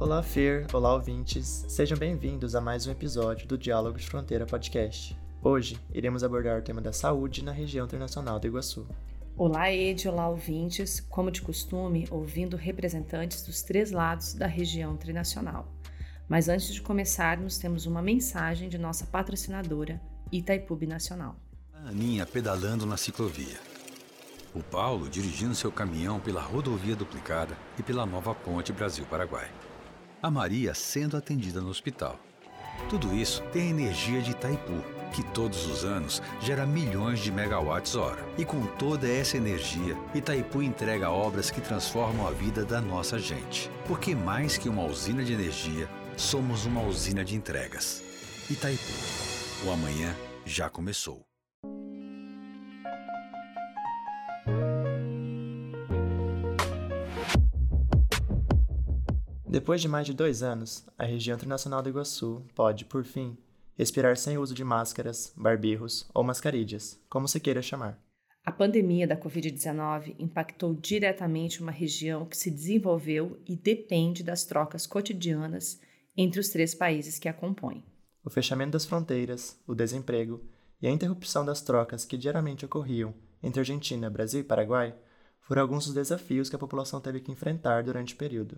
Olá, Fer, olá, ouvintes. Sejam bem-vindos a mais um episódio do Diálogos Fronteira Podcast. Hoje, iremos abordar o tema da saúde na região internacional do Iguaçu. Olá, Ed, olá, ouvintes. Como de costume, ouvindo representantes dos três lados da região trinacional. Mas antes de começarmos, temos uma mensagem de nossa patrocinadora, Itaipu Nacional. A Aninha pedalando na ciclovia. O Paulo dirigindo seu caminhão pela rodovia duplicada e pela nova ponte Brasil-Paraguai. A Maria sendo atendida no hospital. Tudo isso tem a energia de Itaipu, que todos os anos gera milhões de megawatts hora. E com toda essa energia, Itaipu entrega obras que transformam a vida da nossa gente. Porque mais que uma usina de energia, somos uma usina de entregas. Itaipu. O amanhã já começou. Depois de mais de dois anos, a região internacional do Iguaçu pode, por fim, respirar sem uso de máscaras, barbirros ou mascarídeas, como se queira chamar. A pandemia da Covid-19 impactou diretamente uma região que se desenvolveu e depende das trocas cotidianas entre os três países que a compõem. O fechamento das fronteiras, o desemprego e a interrupção das trocas que diariamente ocorriam entre Argentina, Brasil e Paraguai foram alguns dos desafios que a população teve que enfrentar durante o período.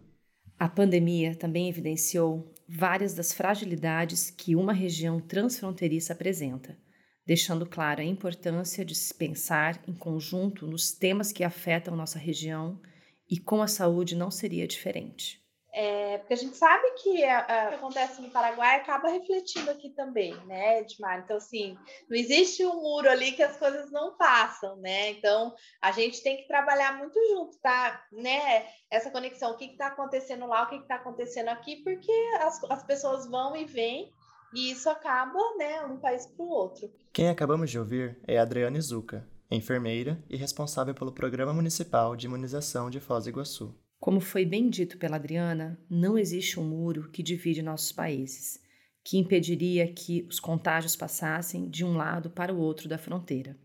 A pandemia também evidenciou várias das fragilidades que uma região transfronteiriça apresenta, deixando clara a importância de se pensar em conjunto nos temas que afetam nossa região e com a saúde não seria diferente. É, porque a gente sabe que a, a, o que acontece no Paraguai acaba refletindo aqui também, né, Edmar? Então, assim, não existe um muro ali que as coisas não passam, né? Então, a gente tem que trabalhar muito junto, tá? Né? Essa conexão, o que está acontecendo lá, o que está acontecendo aqui, porque as, as pessoas vão e vêm e isso acaba, né, um país para o outro. Quem acabamos de ouvir é Adriana Izuka, enfermeira e responsável pelo Programa Municipal de Imunização de Foz do Iguaçu. Como foi bem dito pela Adriana, não existe um muro que divide nossos países, que impediria que os contágios passassem de um lado para o outro da fronteira.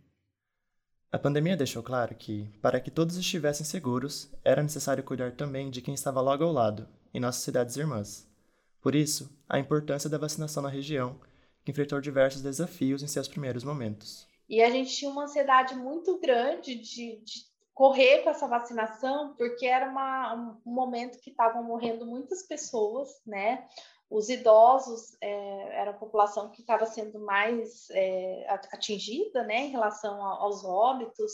A pandemia deixou claro que, para que todos estivessem seguros, era necessário cuidar também de quem estava logo ao lado, em nossas cidades irmãs. Por isso, a importância da vacinação na região, que enfrentou diversos desafios em seus primeiros momentos. E a gente tinha uma ansiedade muito grande de, de correr com essa vacinação, porque era uma, um momento que estavam morrendo muitas pessoas, né? Os idosos é, era a população que estava sendo mais é, atingida, né, em relação aos óbitos,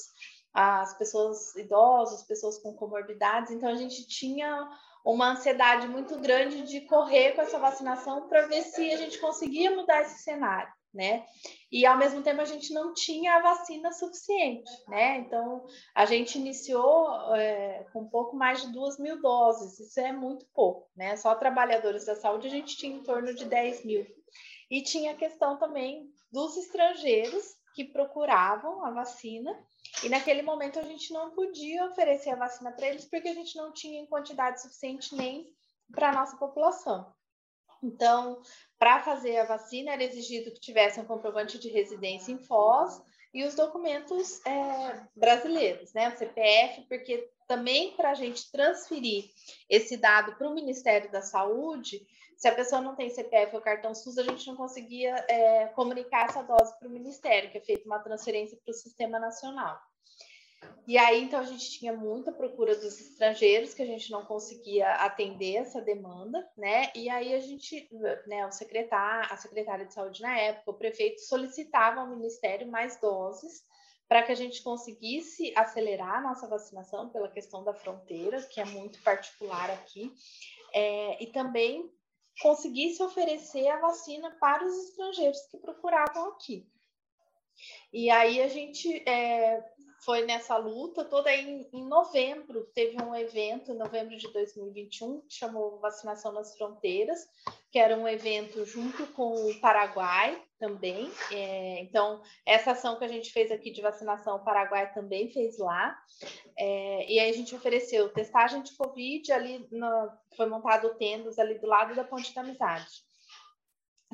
as pessoas idosas, pessoas com comorbidades. Então a gente tinha uma ansiedade muito grande de correr com essa vacinação para ver se a gente conseguia mudar esse cenário né? E ao mesmo tempo a gente não tinha a vacina suficiente, né? Então a gente iniciou é, com pouco mais de duas mil doses, isso é muito pouco, né? Só trabalhadores da saúde a gente tinha em torno de 10 mil. E tinha a questão também dos estrangeiros que procuravam a vacina, e naquele momento a gente não podia oferecer a vacina para eles porque a gente não tinha em quantidade suficiente nem para a nossa população. Então, para fazer a vacina, era exigido que tivesse um comprovante de residência em Foz e os documentos é, brasileiros, né? O CPF, porque também para a gente transferir esse dado para o Ministério da Saúde, se a pessoa não tem CPF ou cartão SUS, a gente não conseguia é, comunicar essa dose para o Ministério, que é feita uma transferência para o Sistema Nacional. E aí, então, a gente tinha muita procura dos estrangeiros, que a gente não conseguia atender essa demanda, né? E aí a gente, né, o secretário, a secretária de saúde na época, o prefeito solicitava ao Ministério mais doses para que a gente conseguisse acelerar a nossa vacinação pela questão da fronteira, que é muito particular aqui, é, e também conseguisse oferecer a vacina para os estrangeiros que procuravam aqui. E aí a gente é, foi nessa luta toda. Em, em novembro, teve um evento, em novembro de 2021, que chamou Vacinação nas Fronteiras, que era um evento junto com o Paraguai também. É, então, essa ação que a gente fez aqui de vacinação, o Paraguai também fez lá. É, e aí a gente ofereceu testagem de Covid ali, no, foi montado tendas ali do lado da Ponte da Amizade.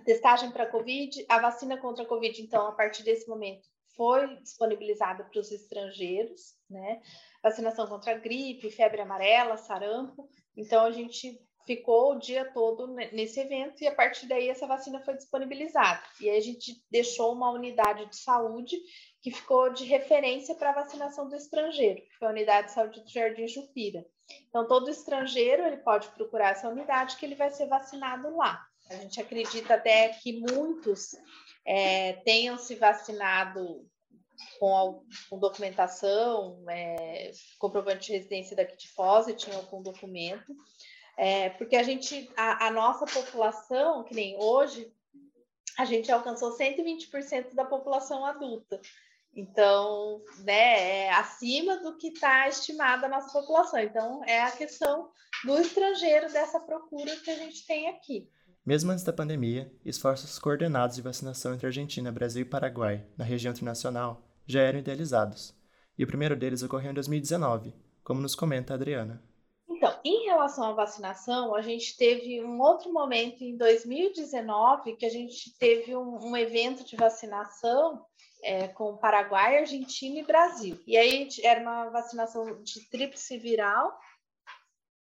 Testagem para Covid, a vacina contra a Covid, então, a partir desse momento, foi disponibilizada para os estrangeiros, né? Vacinação contra gripe, febre amarela, sarampo. Então, a gente ficou o dia todo nesse evento e a partir daí essa vacina foi disponibilizada. E aí a gente deixou uma unidade de saúde que ficou de referência para a vacinação do estrangeiro, que foi a unidade de saúde do Jardim Jupira. Então, todo estrangeiro ele pode procurar essa unidade que ele vai ser vacinado lá. A gente acredita até que muitos é, tenham se vacinado com, com documentação, é, comprovante de residência daqui de Foz e tinham com documento, é, porque a gente, a, a, nossa população, que nem hoje, a gente alcançou 120% da população adulta. Então, né, é acima do que está estimada a nossa população. Então, é a questão do estrangeiro dessa procura que a gente tem aqui. Mesmo antes da pandemia, esforços coordenados de vacinação entre Argentina, Brasil e Paraguai, na região internacional, já eram idealizados. E o primeiro deles ocorreu em 2019, como nos comenta a Adriana. Então, em relação à vacinação, a gente teve um outro momento em 2019 que a gente teve um, um evento de vacinação é, com Paraguai, Argentina e Brasil. E aí era uma vacinação de tríplice viral,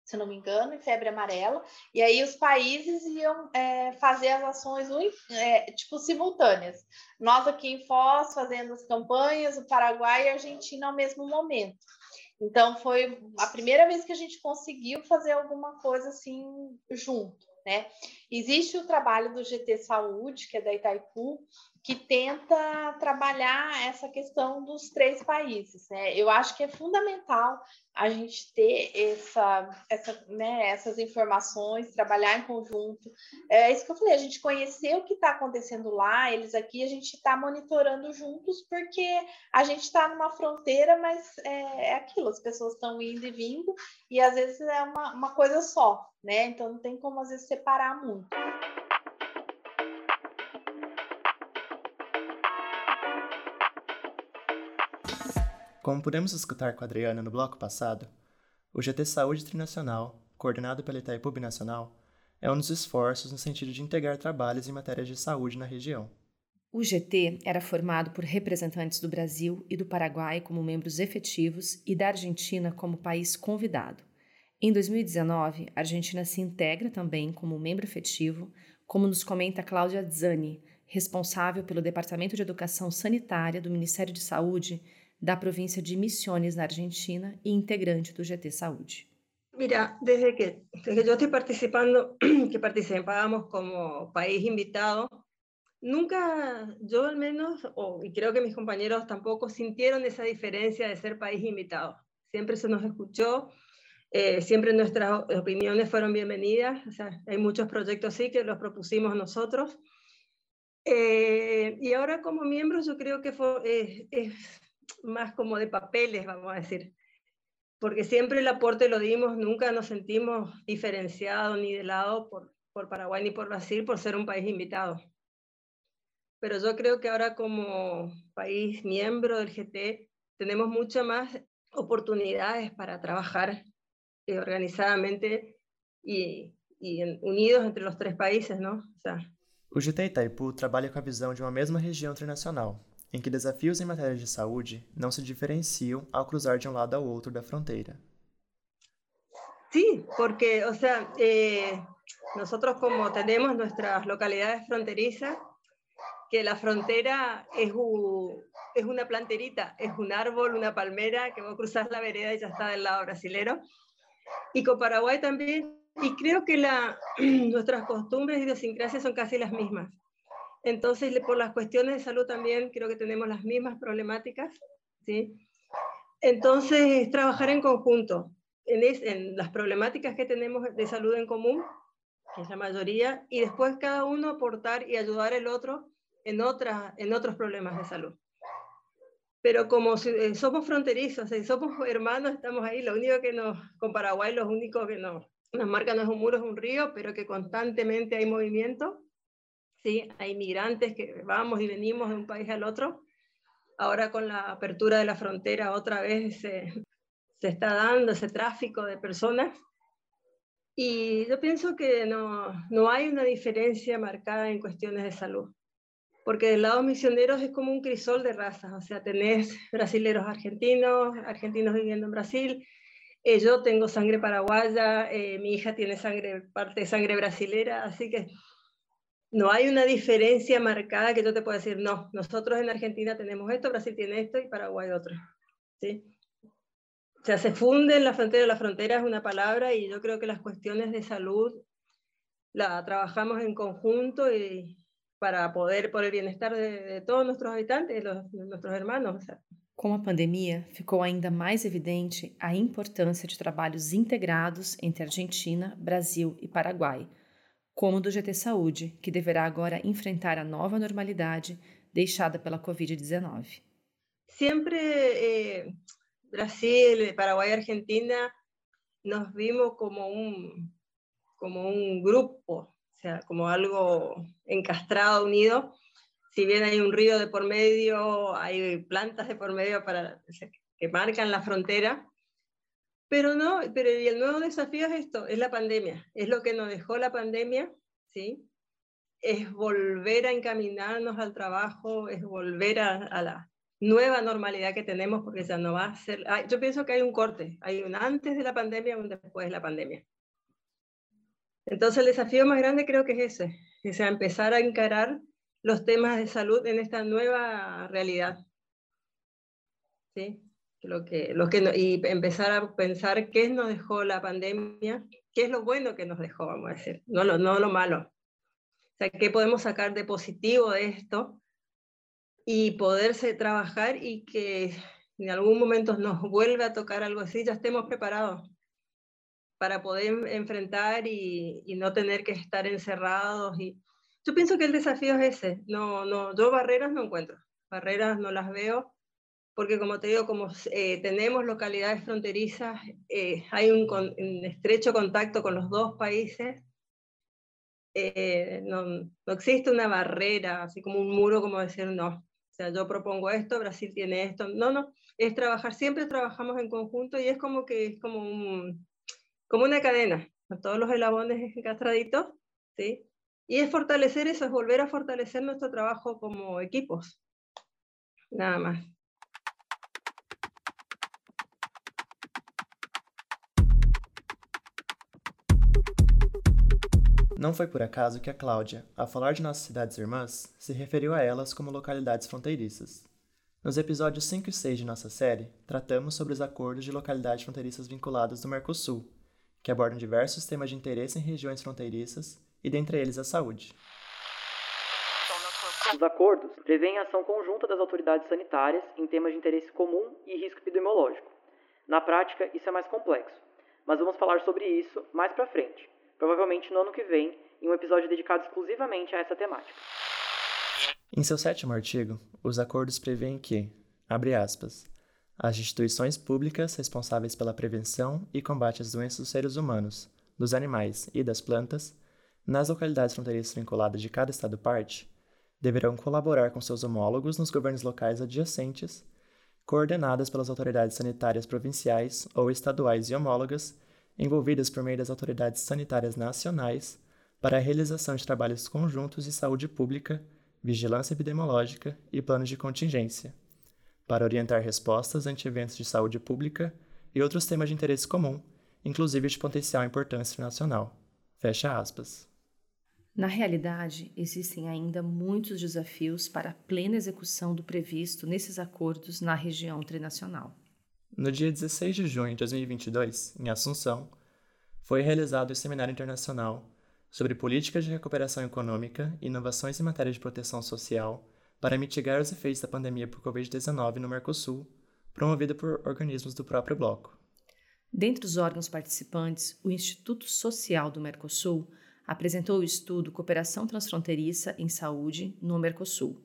se não me engano, e febre amarela. E aí os países iam é, fazer as ações é, tipo simultâneas. Nós aqui em Foz fazendo as campanhas, o Paraguai e a Argentina ao mesmo momento. Então foi a primeira vez que a gente conseguiu fazer alguma coisa assim junto, né? Existe o trabalho do GT Saúde, que é da Itaipu, que tenta trabalhar essa questão dos três países. Né? Eu acho que é fundamental a gente ter essa, essa, né, essas informações, trabalhar em conjunto. É isso que eu falei, a gente conhecer o que está acontecendo lá, eles aqui, a gente está monitorando juntos, porque a gente está numa fronteira, mas é, é aquilo, as pessoas estão indo e vindo, e às vezes é uma, uma coisa só, né? Então não tem como às vezes separar muito. Como pudemos escutar com a Adriana no bloco passado, o GT Saúde Trinacional, coordenado pela Itaipu Nacional, é um dos esforços no sentido de integrar trabalhos em matérias de saúde na região. O GT era formado por representantes do Brasil e do Paraguai como membros efetivos e da Argentina como país convidado. Em 2019, a Argentina se integra também como membro efetivo, como nos comenta Cláudia Zani, responsável pelo Departamento de Educação Sanitária do Ministério de Saúde da provincia de Misiones, na Argentina, e integrante do GT Saúde. Mira, desde que, desde que yo estoy participando, que participábamos como país invitado, nunca, yo al menos, y creo que mis compañeros tampoco, sintieron esa diferencia de ser país invitado. Siempre se nos escuchó, eh, siempre nuestras opiniones fueron bienvenidas. O sea, hay muchos proyectos sí que los propusimos nosotros. Eh, y ahora como miembros yo creo que fue, eh, es más como de papeles, vamos a decir, porque siempre el aporte lo dimos, nunca nos sentimos diferenciados ni de lado por, por Paraguay ni por Brasil por ser un país invitado. Pero yo creo que ahora como país miembro del GT tenemos muchas más oportunidades para trabajar eh, organizadamente y, y unidos entre los tres países, ¿no? O sea, o GT Itaipu trabalha com a de uma mesma região internacional, em que desafios em matéria de saúde não se diferenciam ao cruzar de um lado ao outro da frontera. Sí, porque, o sea, eh, nosotros como tenemos nuestras localidades fronterizas, que la frontera es, un, es una planterita, es un árbol, una palmera, que vos cruzar la vereda y ya está del lado brasilero. Y con Paraguay también, y creo que la, nuestras costumbres y idiosincrasias son casi las mismas. Entonces, por las cuestiones de salud también creo que tenemos las mismas problemáticas, ¿sí? Entonces, trabajar en conjunto en, las problemáticas que tenemos de salud en común, que es la mayoría, y después cada uno aportar y ayudar al otro en, otras, en otros problemas de salud. Pero como eh, somos fronterizos, y somos hermanos, estamos ahí, lo único que nos, con Paraguay, lo único que nos, nos marca no es un muro, es un río, pero que constantemente hay movimiento ¿sí? Hay migrantes que vamos y venimos de un país al otro. Ahora con la apertura de la frontera otra vez se, se está dando ese tráfico de personas. Y yo pienso que no, no hay una diferencia marcada en cuestiones de salud, porque del lado misioneros es como un crisol de razas, o sea, tenés brasileros argentinos, argentinos viviendo en Brasil, Eh, yo tengo sangre paraguaya, eh, mi hija tiene sangre, parte de sangre brasilera, así que no hay una diferencia marcada que yo te pueda decir, no, nosotros en Argentina tenemos esto, Brasil tiene esto y Paraguay otro. ¿sí? O sea, se funde en la frontera, la frontera es una palabra y yo creo que las cuestiones de salud la trabajamos en conjunto y para poder, por el bienestar de, todos nuestros habitantes, los, de nuestros hermanos. O sea, a pandemia, ficou ainda mais evidente a importância de trabalhos integrados entre Argentina, Brasil e Paraguai, como do GT Saúde, que deverá agora enfrentar a nova normalidade deixada pela Covid-19. Siempre eh, Brasil, Paraguay, Argentina nos vimos como un, como un grupo, sea, como algo encastrado, unido, si bien hay un río de por medio, hay plantas de por medio para, que marcan la frontera, pero no, pero el nuevo desafío es esto, es la pandemia, es lo que nos dejó la pandemia, ¿sí? Es volver a encaminarnos al trabajo, es volver a, la nueva normalidad que tenemos, porque ya no va a ser, yo pienso que hay un corte, hay un antes de la pandemia y un después de la pandemia. Entonces el desafío más grande creo que es ese, que sea empezar a encarar los temas de salud en esta nueva realidad. ¿Sí? Lo que, lo que, y empezar a pensar qué nos dejó la pandemia, qué es lo bueno que nos dejó, vamos a decir, no lo, no lo malo. O sea, qué podemos sacar de positivo de esto y poderse trabajar y que en algún momento nos vuelva a tocar algo así, ya estemos preparados para poder enfrentar y, y no tener que estar encerrados y, yo pienso que el desafío es ese. No, no, yo barreras no encuentro. Barreras no las veo porque como te digo, como eh, tenemos localidades fronterizas, eh, hay un, con, un, estrecho contacto con los dos países, eh, no, no, existe una barrera, así como un muro, como decir, no, o sea, yo propongo esto, Brasil tiene esto, no, no, es trabajar, siempre trabajamos en conjunto y es como que es como, un, como una cadena, todos los eslabones encastraditos, ¿sí? Y es fortalecer eso, es volver a fortalecer nuestro trabajo como equipos. Nada más. Não foi por acaso que a Cláudia, ao falar de nossas cidades irmãs, se referiu a elas como localidades fronteiriças. Nos episódios 5 e 6 de nossa série, tratamos sobre os acordos de localidades fronteiriças vinculados do Mercosul, que abordam diversos temas de interesse em regiões fronteiriças e dentre eles a saúde. Os acordos prevêem a ação conjunta das autoridades sanitárias em temas de interesse comum e risco epidemiológico. Na prática, isso é mais complexo, mas vamos falar sobre isso mais para frente, provavelmente no ano que vem, em um episódio dedicado exclusivamente a essa temática. Em seu sétimo artigo, os acordos prevêem que, abre aspas, as instituições públicas responsáveis pela prevenção e combate às doenças dos seres humanos, dos animais e das plantas nas localidades fronteiriças vinculadas de cada Estado-parte, deverão colaborar com seus homólogos nos governos locais adjacentes, coordenadas pelas autoridades sanitárias provinciais ou estaduais e homólogas, envolvidas por meio das autoridades sanitárias nacionais, para a realização de trabalhos conjuntos de saúde pública, vigilância epidemiológica e planos de contingência, para orientar respostas ante eventos de saúde pública e outros temas de interesse comum, inclusive de potencial importância nacional. Fecha aspas. Na realidade, existem ainda muitos desafios para a plena execução do previsto nesses acordos na região trinacional. No dia 16 de junho de 2022, em Assunção, foi realizado o Seminário Internacional sobre Políticas de Recuperação Econômica e Inovações em Matéria de Proteção Social para mitigar os efeitos da pandemia por Covid-19 no Mercosul, promovido por organismos do próprio bloco. Dentre os órgãos participantes, o Instituto Social do Mercosul apresentou o estudo Cooperação Transfronteiriça em Saúde no Mercosul,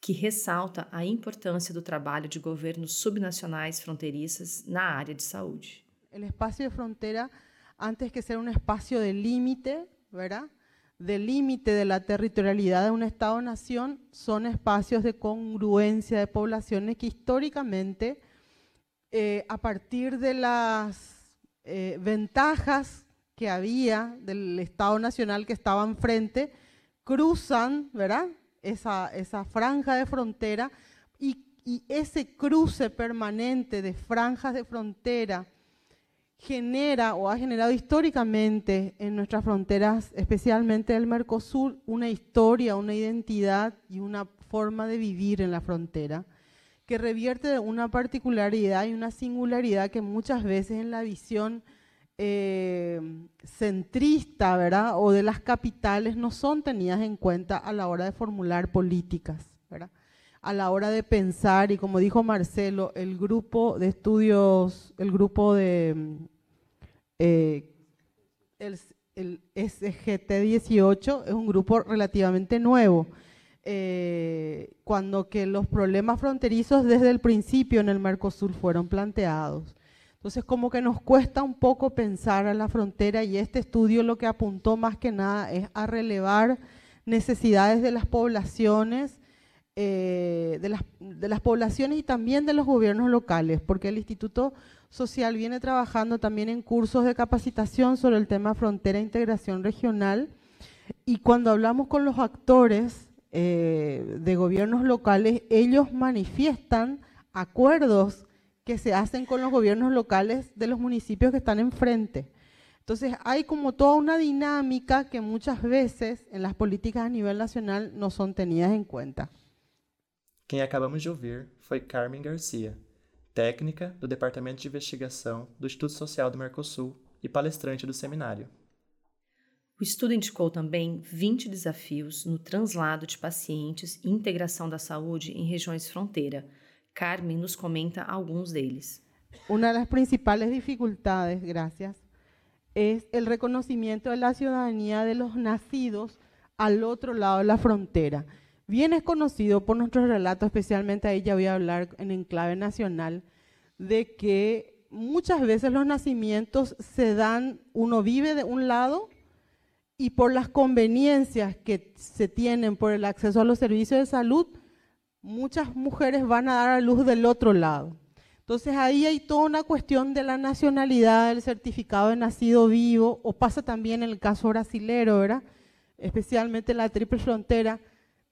que ressalta a importância do trabalho de governos subnacionais fronteiriças na área de saúde. O espaço de fronteira, antes que ser um espaço de límite, ¿verdad? de límite de la territorialidad de un Estado-nación son espacios de congruencia de poblaciones que históricamente, eh, a partir de las eh, ventajas que había del Estado Nacional que estaba enfrente, cruzan, ¿verdad? Esa, esa franja de frontera y, y ese cruce permanente de franjas de frontera genera o ha generado históricamente en nuestras fronteras, especialmente el Mercosur, una historia, una identidad y una forma de vivir en la frontera que revierte de una particularidad y una singularidad que muchas veces en la visión eh, centrista, ¿verdad? O de las capitales no son tenidas en cuenta a la hora de formular políticas, ¿verdad? A la hora de pensar, y como dijo Marcelo, el grupo de estudios, el grupo de eh, el, el SGT 18 es un grupo relativamente nuevo eh, cuando que los problemas fronterizos desde el principio en el Mercosur fueron planteados. Entonces, como que nos cuesta un poco pensar a la frontera y este estudio lo que apuntó más que nada es a relevar necesidades de las poblaciones, eh, de, las, de las poblaciones y también de los gobiernos locales, porque el Instituto Social viene trabajando también en cursos de capacitación sobre el tema frontera e integración regional. Y cuando hablamos con los actores, eh, de gobiernos locales, ellos manifiestan acuerdos que se hacen con los gobiernos locales de los municipios que están enfrente. Entonces hay como toda una dinámica que muchas veces en las políticas a nivel nacional no son tenidas en cuenta. Quem acabamos de ouvir foi Carmen Garcia, técnica do Departamento de Investigação do Instituto Social do Mercosul e palestrante do seminário. O estudo indicou também 20 desafios no translado de pacientes e integração da saúde em regiões fronteira. Carmen nos comenta alguns deles. Uma das principais dificuldades, gracias, é o reconhecimento da cidadania de los nacidos al otro lado de la frontera. Bien es conocido por nuestros relatos, especialmente ahí ya voy a hablar en enclave nacional, de que muchas veces los nacimientos se dan, uno vive de un lado y por las conveniencias que se tienen por el acceso a los servicios de salud, muchas mujeres van a dar a luz del otro lado. Entonces ahí hay toda una cuestión de la nacionalidad, del certificado de nacido vivo, o pasa también el caso brasilero, ¿verdad? Especialmente en la triple frontera.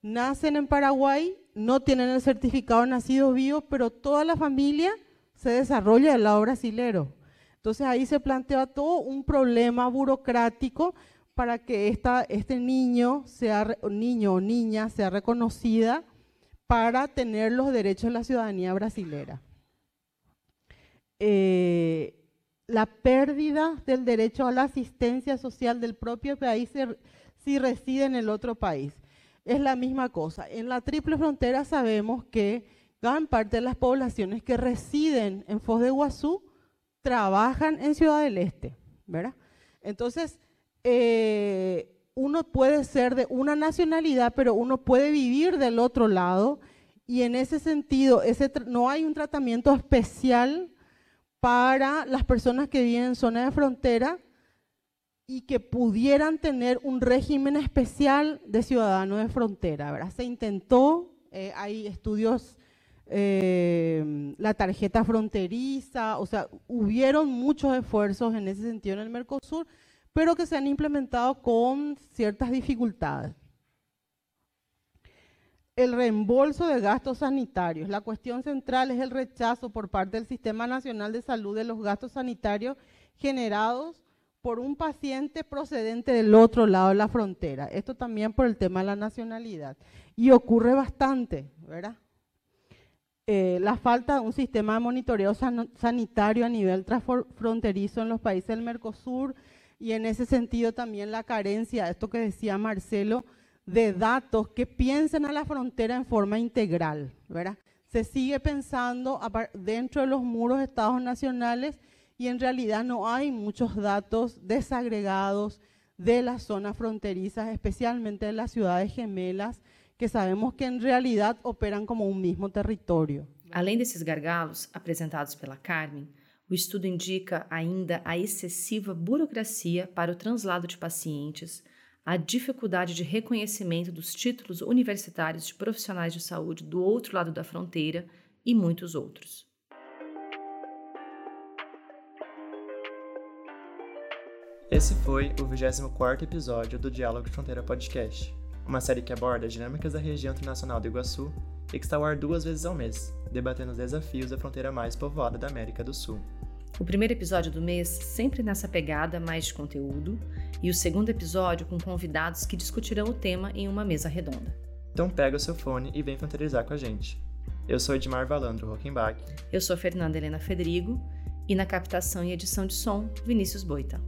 Nacen en Paraguay, no tienen el certificado de nacido vivo, pero toda la familia se desarrolla del lado brasilero. Entonces ahí se plantea todo un problema burocrático para que esta, este niño, sea, niño o niña sea reconocida para tener los derechos de la ciudadanía brasilera. Eh, la pérdida del derecho a la asistencia social del propio país si reside en el otro país. Es la misma cosa. En la triple frontera sabemos que gran parte de las poblaciones que residen en Foz de Iguazú trabajan en Ciudad del Este, ¿verdad? Entonces, eh, uno puede ser de una nacionalidad, pero uno puede vivir del otro lado y en ese sentido ese no hay un tratamiento especial para las personas que viven en zona de frontera y que pudieran tener un régimen especial de ciudadano de frontera. ¿verdad? Se intentó, eh, hay estudios, eh, la tarjeta fronteriza, o sea, hubieron muchos esfuerzos en ese sentido en el Mercosur, pero que se han implementado con ciertas dificultades. El reembolso de gastos sanitarios. La cuestión central es el rechazo por parte del Sistema Nacional de Salud de los gastos sanitarios generados por un paciente procedente del otro lado de la frontera. Esto también por el tema de la nacionalidad. Y ocurre bastante, ¿verdad? Eh, la falta de un sistema de monitoreo sanitario a nivel transfronterizo en los países del Mercosur, y en ese sentido también la carencia, esto que decía Marcelo, de datos que piensen a la frontera en forma integral, ¿verdad? Se sigue pensando dentro de los muros de estados nacionales y en realidad no hay muchos datos desagregados de las zonas fronterizas, especialmente de las ciudades gemelas, que sabemos que en realidad operan como un mismo territorio. Além desses gargalos apresentados pela Carmen, O estudo indica ainda a excessiva burocracia para o translado de pacientes, a dificuldade de reconhecimento dos títulos universitários de profissionais de saúde do outro lado da fronteira e muitos outros. Esse foi o 24º episódio do Diálogo Fronteira Podcast, uma série que aborda as dinâmicas da região internacional do Iguaçu e que está ao ar duas vezes ao mês, debatendo os desafios da fronteira mais povoada da América do Sul. O primeiro episódio do mês sempre nessa pegada mais de conteúdo, e o segundo episódio com convidados que discutirão o tema em uma mesa redonda. Então pega o seu fone e vem fronterizar com a gente. Eu sou Edmar Valandro Rockenbach. Eu sou Fernanda Helena Federigo e na captação e edição de som, Vinícius Boita.